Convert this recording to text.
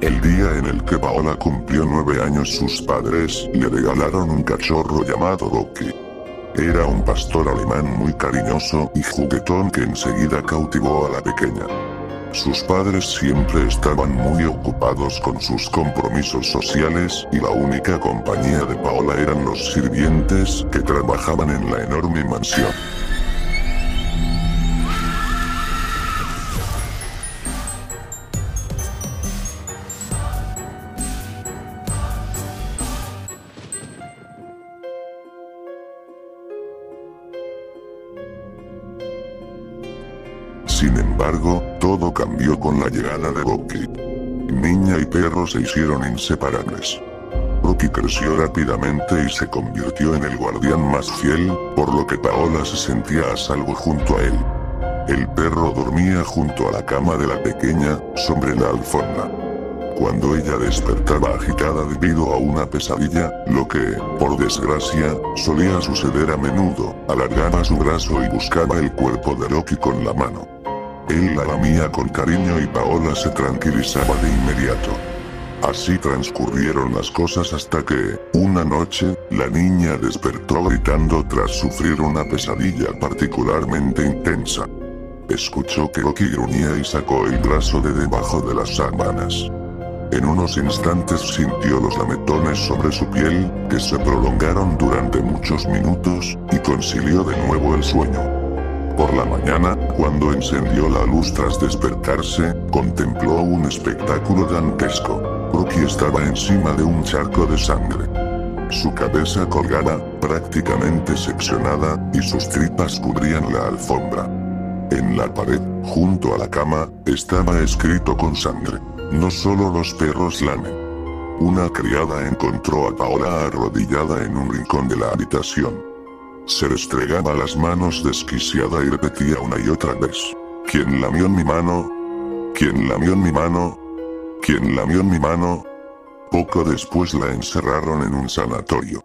El día en el que Paola cumplió nueve años sus padres le regalaron un cachorro llamado Rocky. Era un pastor alemán muy cariñoso y juguetón que enseguida cautivó a la pequeña. Sus padres siempre estaban muy ocupados con sus compromisos sociales y la única compañía de Paola eran los sirvientes que trabajaban en la enorme mansión. Embargo, todo cambió con la llegada de Rocky. Niña y perro se hicieron inseparables. Rocky creció rápidamente y se convirtió en el guardián más fiel, por lo que Paola se sentía a salvo junto a él. El perro dormía junto a la cama de la pequeña, sobre la alfombra. Cuando ella despertaba agitada debido a una pesadilla, lo que, por desgracia, solía suceder a menudo, alargaba su brazo y buscaba el cuerpo de Rocky con la mano. Él la lamía con cariño y Paola se tranquilizaba de inmediato. Así transcurrieron las cosas hasta que, una noche, la niña despertó gritando tras sufrir una pesadilla particularmente intensa. Escuchó que Rocky gruñía y sacó el brazo de debajo de las sábanas. En unos instantes sintió los lametones sobre su piel, que se prolongaron durante muchos minutos, y concilió de nuevo el sueño. Por la mañana, cuando encendió la luz tras despertarse, contempló un espectáculo dantesco. Rocky estaba encima de un charco de sangre. Su cabeza colgada, prácticamente seccionada, y sus tripas cubrían la alfombra. En la pared, junto a la cama, estaba escrito con sangre. No solo los perros lamen. Una criada encontró a Paola arrodillada en un rincón de la habitación. Se restregaba las manos desquiciada y repetía una y otra vez. ¿Quién lamió en mi mano? ¿Quién lamió en mi mano? ¿Quién lamió en mi mano? Poco después la encerraron en un sanatorio.